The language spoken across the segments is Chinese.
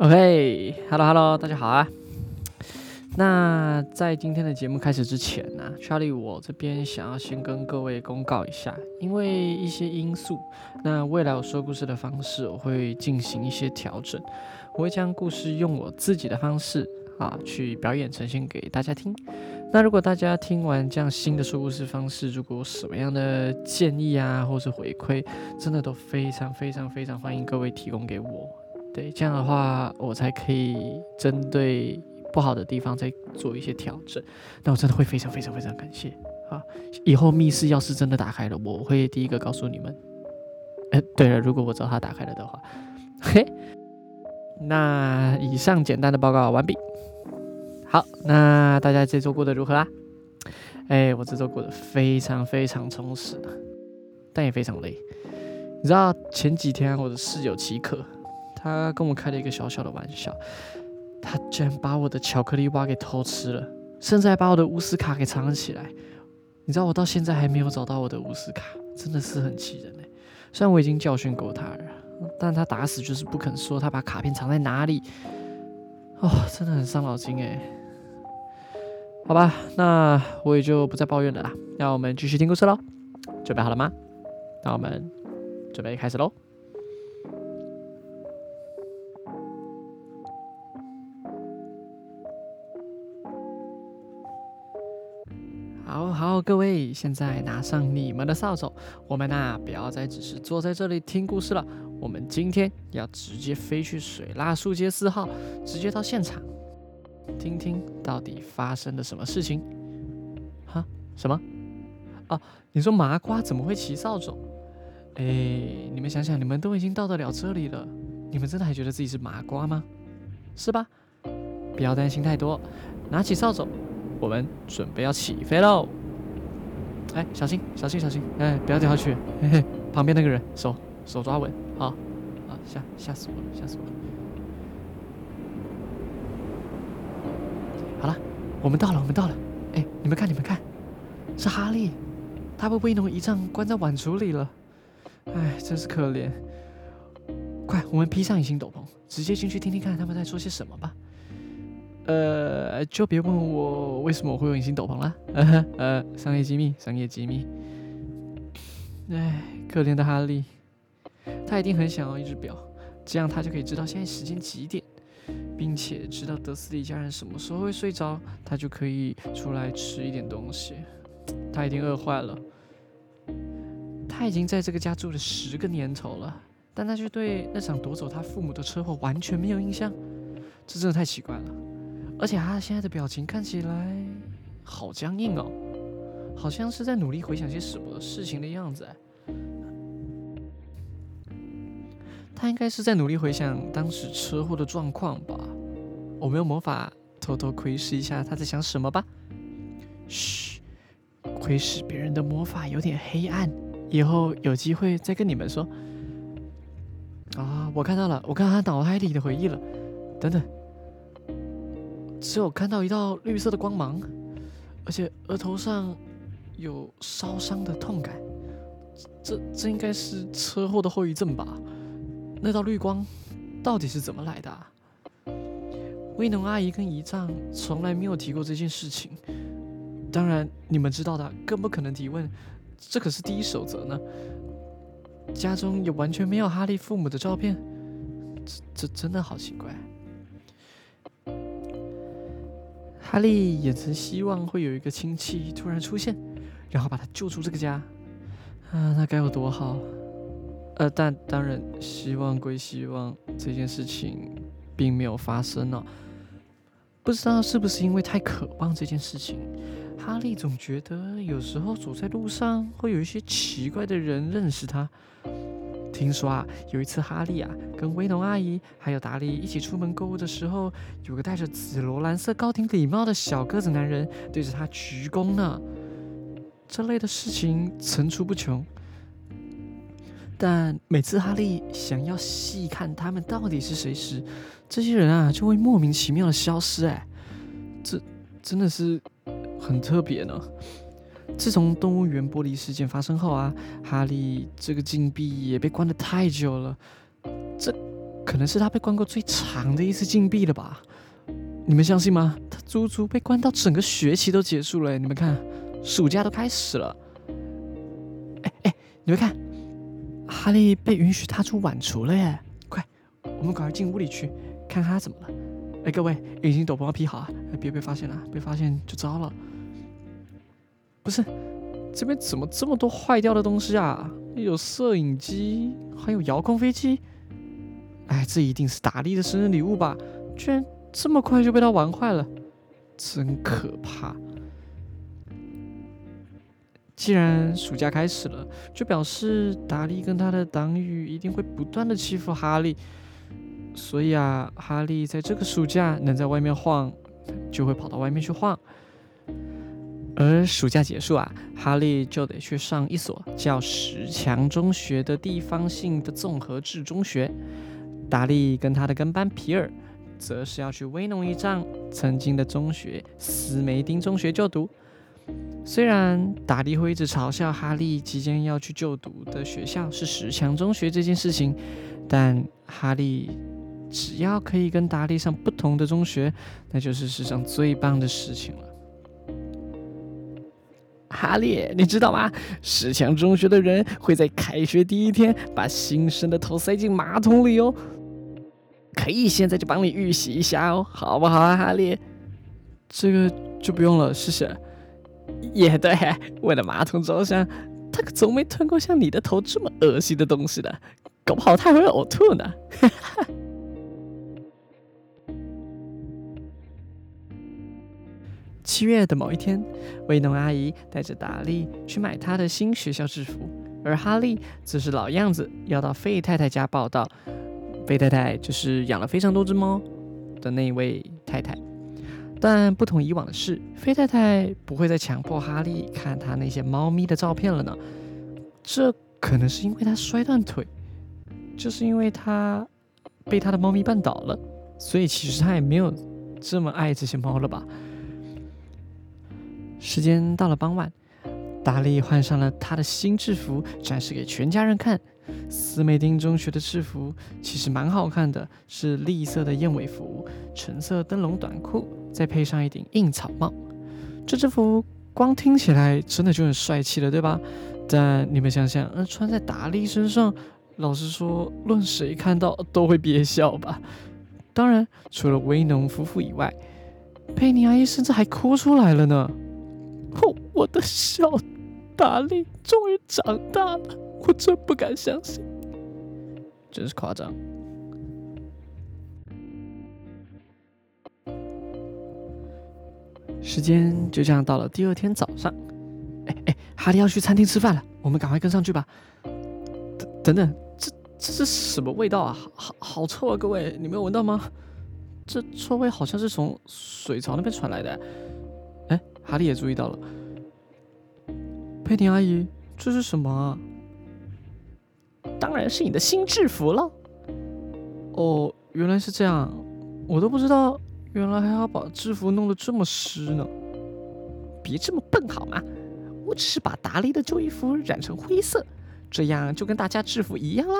OK，Hello Hello，大家好啊。那在今天的节目开始之前呢，Charlie 我这边想要先跟各位公告一下，因为一些因素，那未来我说故事的方式我会进行一些调整，我会将故事用我自己的方式啊去表演呈现给大家听。那如果大家听完这样新的说故事方式，如果有什么样的建议啊，或是回馈，真的都非常非常非常欢迎各位提供给我。对，这样的话，我才可以针对不好的地方再做一些调整。那我真的会非常非常非常感谢啊！以后密室要是真的打开了，我会第一个告诉你们。哎，对了，如果我知道它打开了的话，嘿。那以上简单的报告完毕。好，那大家这周过得如何啊？哎，我这周过得非常非常充实，但也非常累。你知道前几天我的室友奇可。他跟我开了一个小小的玩笑，他居然把我的巧克力蛙给偷吃了，甚至还把我的乌斯卡给藏了起来。你知道我到现在还没有找到我的乌斯卡，真的是很气人哎！虽然我已经教训过他了，但他打死就是不肯说他把卡片藏在哪里。哦，真的很伤脑筋哎。好吧，那我也就不再抱怨了啦。那我们继续听故事喽，准备好了吗？那我们准备开始喽。各位，现在拿上你们的扫帚，我们呐不要再只是坐在这里听故事了，我们今天要直接飞去水蜡树街四号，直接到现场，听听到底发生了什么事情。哈？什么？哦，你说麻瓜怎么会骑扫帚？哎，你们想想，你们都已经到得了这里了，你们真的还觉得自己是麻瓜吗？是吧？不要担心太多，拿起扫帚。我们准备要起飞喽！哎，小心，小心，小心！哎，不要掉下去！嘿嘿，旁边那个人，手手抓稳，好，啊，吓吓死我了，吓死我了！好了，我们到了，我们到了！哎，你们看，你们看，是哈利，他被威农一仗关在碗橱里了。哎，真是可怜！快，我们披上隐形斗篷，直接进去听听看他们在说些什么吧。呃，就别问我为什么我会有隐形斗篷了。呃，商业机密，商业机密。唉，可怜的哈利，他一定很想要一只表，这样他就可以知道现在时间几点，并且知道德斯里家人什么时候会睡着，他就可以出来吃一点东西。他一定饿坏了。他已经在这个家住了十个年头了，但他却对那场夺走他父母的车祸完全没有印象，这真的太奇怪了。而且他现在的表情看起来好僵硬哦，好像是在努力回想些什么事情的样子。他应该是在努力回想当时车祸的状况吧。我没有魔法，偷偷窥视一下他在想什么吧。嘘，窥视别人的魔法有点黑暗，以后有机会再跟你们说。啊，我看到了，我看到他脑海里的回忆了。等等。只有看到一道绿色的光芒，而且额头上有烧伤的痛感，这这应该是车祸的后遗症吧？那道绿光到底是怎么来的？啊威农阿姨跟姨丈从来没有提过这件事情，当然你们知道的，更不可能提问，这可是第一守则呢。家中也完全没有哈利父母的照片，这这真的好奇怪。哈利也曾希望会有一个亲戚突然出现，然后把他救出这个家，啊，那该有多好！呃，但当然，希望归希望，这件事情并没有发生哦。不知道是不是因为太渴望这件事情，哈利总觉得有时候走在路上会有一些奇怪的人认识他。听说啊，有一次哈利啊跟威农阿姨还有达利一起出门购物的时候，有个戴着紫罗兰色高顶礼帽的小个子男人对着他鞠躬呢。这类的事情层出不穷，但每次哈利想要细看他们到底是谁时，这些人啊就会莫名其妙的消失。哎，这真的是很特别呢。自从动物园玻璃事件发生后啊，哈利这个禁闭也被关得太久了，这可能是他被关过最长的一次禁闭了吧？你们相信吗？他足足被关到整个学期都结束了。你们看，暑假都开始了。哎哎，你们看，哈利被允许踏出晚厨了耶！快，我们赶快进屋里去看看他怎么了。哎，各位，隐形斗篷要披好啊，别被发现了，被发现就糟了。不是，这边怎么这么多坏掉的东西啊？有摄影机，还有遥控飞机。哎，这一定是达利的生日礼物吧？居然这么快就被他玩坏了，真可怕！既然暑假开始了，就表示达利跟他的党羽一定会不断的欺负哈利。所以啊，哈利在这个暑假能在外面晃，就会跑到外面去晃。而暑假结束啊，哈利就得去上一所叫十强中学的地方性的综合制中学。达利跟他的跟班皮尔，则是要去威农一丈曾经的中学斯梅丁中学就读。虽然达利会一直嘲笑哈利即将要去就读的学校是十强中学这件事情，但哈利。只要可以跟达利上不同的中学，那就是世上最棒的事情了。哈利，你知道吗？十强中学的人会在开学第一天把新生的头塞进马桶里哦。可以现在就帮你预习一下哦，好不好啊，哈利？这个就不用了，谢谢。也对，为了马桶着想，他可从没吞过像你的头这么恶心的东西的，搞不好他还会呕吐呢。哈哈。七月的某一天，威农阿姨带着达利去买她的新学校制服，而哈利则是老样子要到费太太家报道。费太太就是养了非常多只猫的那位太太。但不同以往的是，费太太不会再强迫哈利看他那些猫咪的照片了呢。这可能是因为他摔断腿，就是因为他被他的猫咪绊倒了，所以其实他也没有这么爱这些猫了吧。时间到了傍晚，达利换上了他的新制服，展示给全家人看。斯梅丁中学的制服其实蛮好看的，是栗色的燕尾服，橙色灯笼短裤，再配上一顶硬草帽。这制服光听起来真的就很帅气了，对吧？但你们想想，呃，穿在达利身上，老实说，论谁看到都会憋笑吧。当然，除了威农夫妇以外，佩妮阿姨甚至还哭出来了呢。哦，我的小达利终于长大了，我真不敢相信，真是夸张。时间就这样到了第二天早上，哎哎，哈利要去餐厅吃饭了，我们赶快跟上去吧。等等等，这这是什么味道啊？好好臭啊！各位，你没有闻到吗？这臭味好像是从水槽那边传来的。哈利也注意到了，佩妮阿姨，这是什么？当然是你的新制服了。哦，原来是这样，我都不知道，原来还要把制服弄得这么湿呢。别这么笨好吗？我只是把达利的旧衣服染成灰色，这样就跟大家制服一样啦。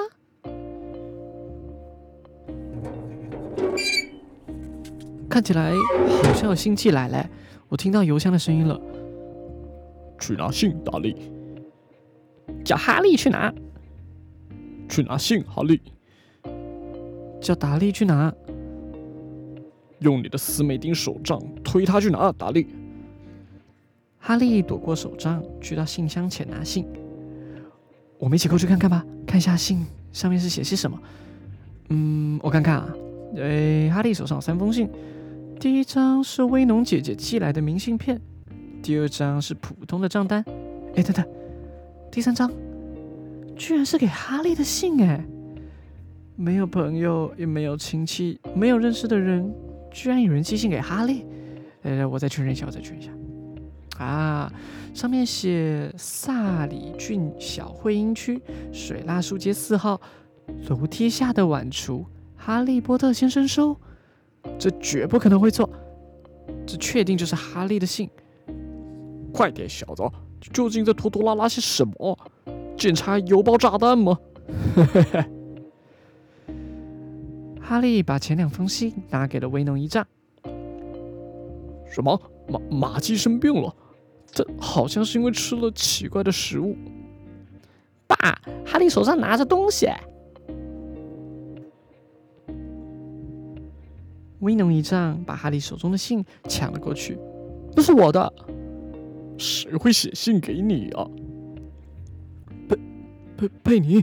看起来好像有新气来嘞。我听到邮箱的声音了，去拿信，达利。叫哈利去拿。去拿信，哈利。叫达利去拿。用你的斯美丁手杖推他去拿，达利。哈利躲过手杖，去到信箱前拿信。我们一起过去看看吧，看一下信上面是写些什么。嗯，我看看啊，哎，哈利手上有三封信。第一张是威农姐姐寄来的明信片，第二张是普通的账单，哎，等等，第三张居然是给哈利的信哎！没有朋友，也没有亲戚，没有认识的人，居然有人寄信给哈利！呃，我再确认一下，我再确认一下。啊，上面写萨里郡小会阴区水蜡树街四号楼梯下的晚厨，哈利波特先生收。这绝不可能会错，这确定就是哈利的信。快点，小子，究竟在拖拖拉拉些什么？检查邮包炸弹吗？哈利把前两封信拿给了威农一丈。什么？马马基生病了？这好像是因为吃了奇怪的食物。爸，哈利手上拿着东西。威农一丈把哈利手中的信抢了过去，那是我的。谁会写信给你啊？佩佩佩妮。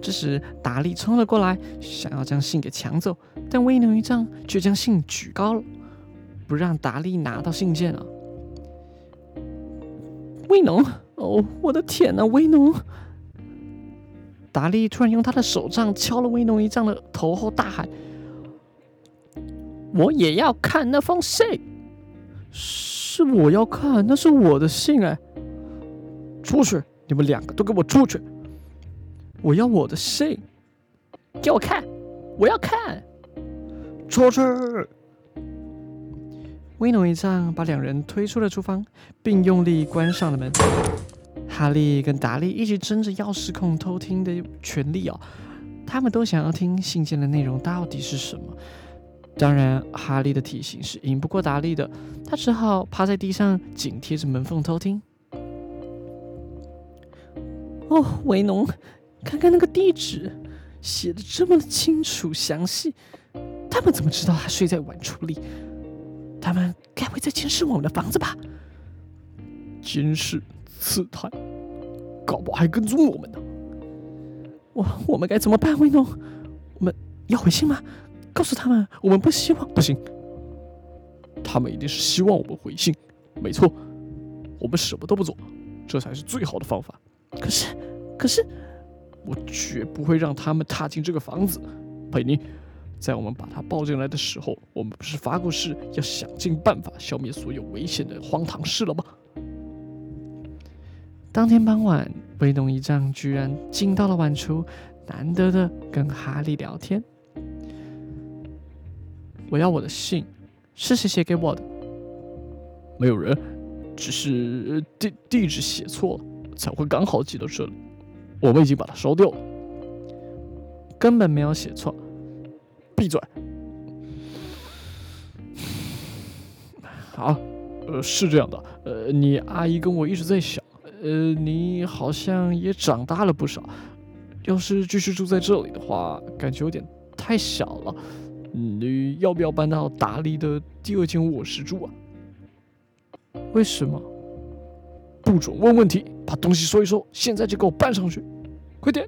这时达利冲了过来，想要将信给抢走，但威农一丈却将信举高了，不让达利拿到信件啊。威农，哦，我的天哪，威农！达利突然用他的手杖敲了威农一丈的头后，大喊：“我也要看那封信！是我要看，那是我的信哎！出去，你们两个都给我出去！我要我的信，给我看，我要看！出去！”威农一丈把两人推出了厨房，并用力关上了门。哈利跟达利一直争着钥匙孔偷听的权利哦，他们都想要听信件的内容到底是什么。当然，哈利的体型是赢不过达利的，他只好趴在地上紧贴着门缝偷听。哦，维农，看看那个地址，写的这么的清楚详细，他们怎么知道他睡在晚橱里？他们该会在监视我们的房子吧？监视、刺探，搞不好还跟踪我们呢。我我们该怎么办，威农？我们要回信吗？告诉他们我们不希望。不行，他们一定是希望我们回信。没错，我们什么都不做，这才是最好的方法。可是，可是，我绝不会让他们踏进这个房子，佩妮。在我们把他抱进来的时候，我们不是发过誓要想尽办法消灭所有危险的荒唐事了吗？当天傍晚，威农一丈居然进到了晚厨，难得的跟哈利聊天。我要我的信，是谁写给我的？没有人，只是地地址写错了，才会刚好寄到这里。我们已经把它烧掉了，根本没有写错。闭嘴！好，呃，是这样的，呃，你阿姨跟我一直在想，呃，你好像也长大了不少，要是继续住在这里的话，感觉有点太小了。你要不要搬到达利的第二间卧室住啊？为什么？不准问问题，把东西收一收，现在就给我搬上去，快点！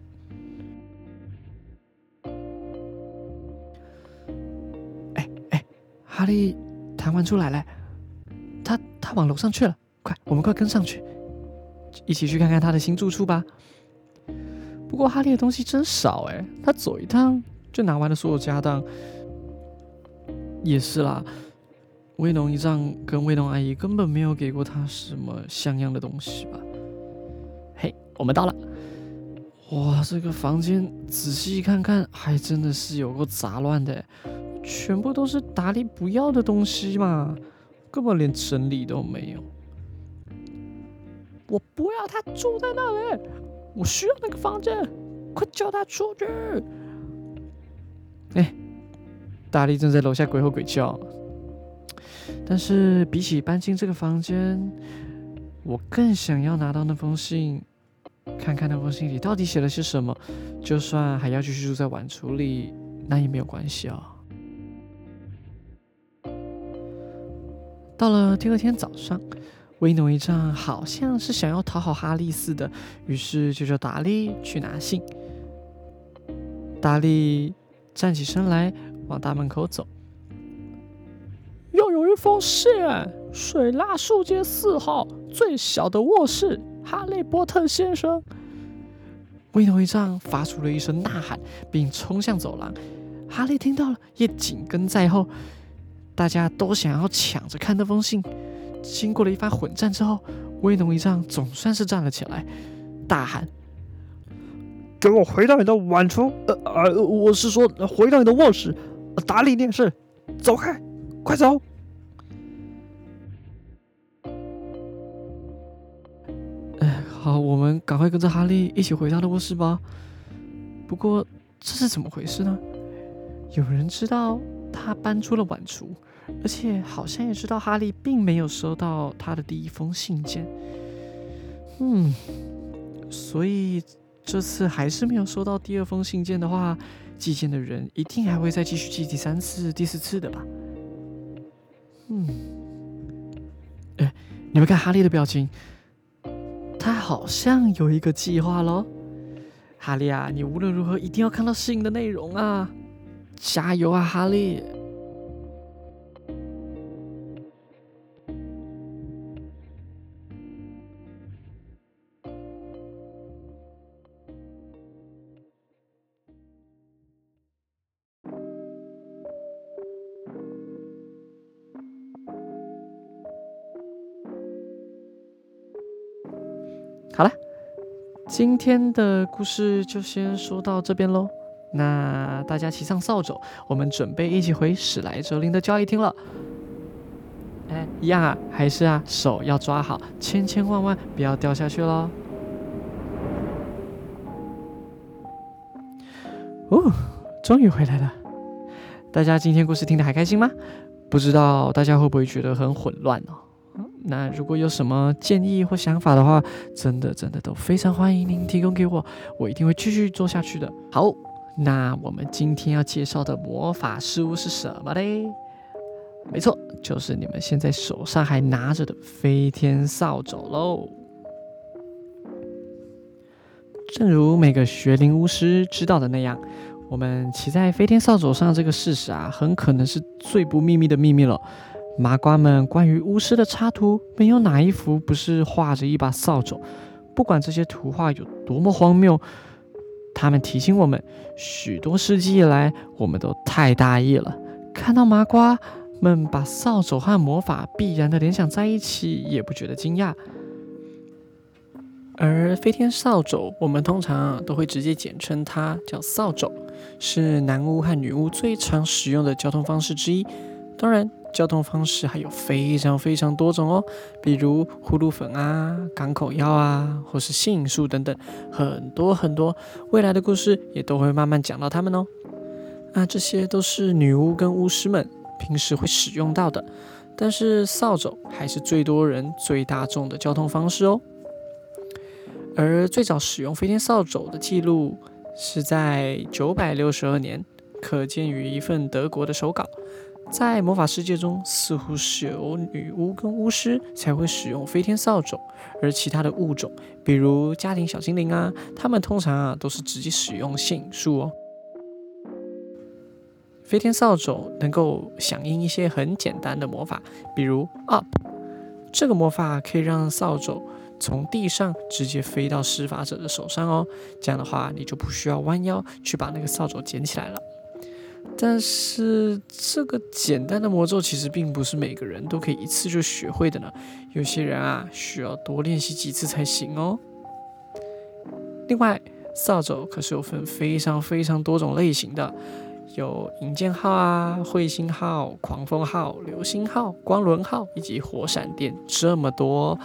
哎哎哈利弹完出来了，他他往楼上去了，快，我们快跟上去，一起去看看他的新住处吧。不过哈利的东西真少哎，他走一趟就拿完了所有家当。也是啦，威龙一丈跟威龙阿姨根本没有给过他什么像样的东西吧？嘿，我们到了，哇，这个房间仔细一看看，还真的是有够杂乱的。全部都是达利不要的东西嘛，根本连整理都没有。我不要他住在那里，我需要那个房间，快叫他出去！哎，达利正在楼下鬼吼鬼叫。但是比起搬进这个房间，我更想要拿到那封信，看看那封信里到底写了些什么。就算还要继续住在晚厨里，那也没有关系啊。到了第二天早上，威农一丈好像是想要讨好哈利似的，于是就叫达利去拿信。达利站起身来，往大门口走。又有一封信，水蜡树街四号最小的卧室，哈利波特先生。威农一丈发出了一声呐喊，并冲向走廊。哈利听到了，也紧跟在后。大家都想要抢着看那封信。经过了一番混战之后，威农一丈总算是站了起来，大喊：“给我回到你的晚厨！呃呃，我是说回到你的卧室，打理电视。走开，快走！”哎，好，我们赶快跟着哈利一起回他的卧室吧。不过这是怎么回事呢？有人知道他搬出了晚厨，而且好像也知道哈利并没有收到他的第一封信件。嗯，所以这次还是没有收到第二封信件的话，寄件的人一定还会再继续寄第三次、第四次的吧？嗯，哎，你们看哈利的表情，他好像有一个计划喽。哈利啊，你无论如何一定要看到信的内容啊！加油啊，哈利！好了。今天的故事就先说到这边喽。那大家骑上扫帚，我们准备一起回史莱哲林的交易厅了。哎，一样啊，还是啊，手要抓好，千千万万不要掉下去喽。哦，终于回来了。大家今天故事听得还开心吗？不知道大家会不会觉得很混乱哦？那如果有什么建议或想法的话，真的真的都非常欢迎您提供给我，我一定会继续做下去的。好，那我们今天要介绍的魔法事物是什么嘞？没错，就是你们现在手上还拿着的飞天扫帚喽。正如每个学龄巫师知道的那样，我们骑在飞天扫帚上这个事实啊，很可能是最不秘密的秘密了。麻瓜们关于巫师的插图，没有哪一幅不是画着一把扫帚。不管这些图画有多么荒谬，他们提醒我们，许多世纪以来，我们都太大意了。看到麻瓜们把扫帚和魔法必然的联想在一起，也不觉得惊讶。而飞天扫帚，我们通常都会直接简称它叫扫帚，是男巫和女巫最常使用的交通方式之一。当然。交通方式还有非常非常多种哦，比如呼噜粉啊、港口药啊，或是杏树等等，很多很多。未来的故事也都会慢慢讲到他们哦。那这些都是女巫跟巫师们平时会使用到的，但是扫帚还是最多人、最大众的交通方式哦。而最早使用飞天扫帚的记录是在九百六十二年，可见于一份德国的手稿。在魔法世界中，似乎是有女巫跟巫师才会使用飞天扫帚，而其他的物种，比如家庭小精灵啊，他们通常啊都是直接使用杏树哦。飞天扫帚能够响应一些很简单的魔法，比如 up，这个魔法可以让扫帚从地上直接飞到施法者的手上哦，这样的话你就不需要弯腰去把那个扫帚捡起来了。但是这个简单的魔咒其实并不是每个人都可以一次就学会的呢，有些人啊需要多练习几次才行哦。另外，扫帚可是有分非常非常多种类型的，有银箭号啊、彗星号、狂风号、流星号、光轮号以及火闪电这么多。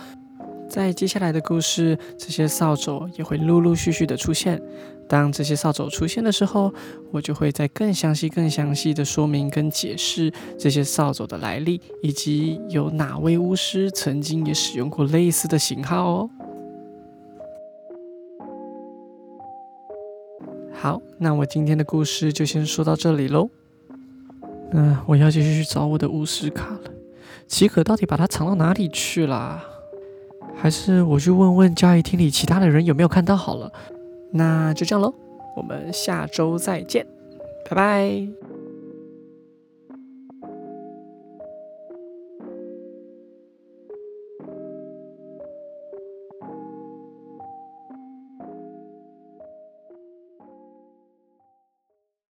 在接下来的故事，这些扫帚也会陆陆续续的出现。当这些扫帚出现的时候，我就会再更详细、更详细的说明跟解释这些扫帚的来历，以及有哪位巫师曾经也使用过类似的型号哦。好，那我今天的故事就先说到这里喽。那我要继续去找我的巫师卡了。奇可到底把它藏到哪里去了？还是我去问问交易厅里其他的人有没有看到好了。那就这样喽，我们下周再见，拜拜。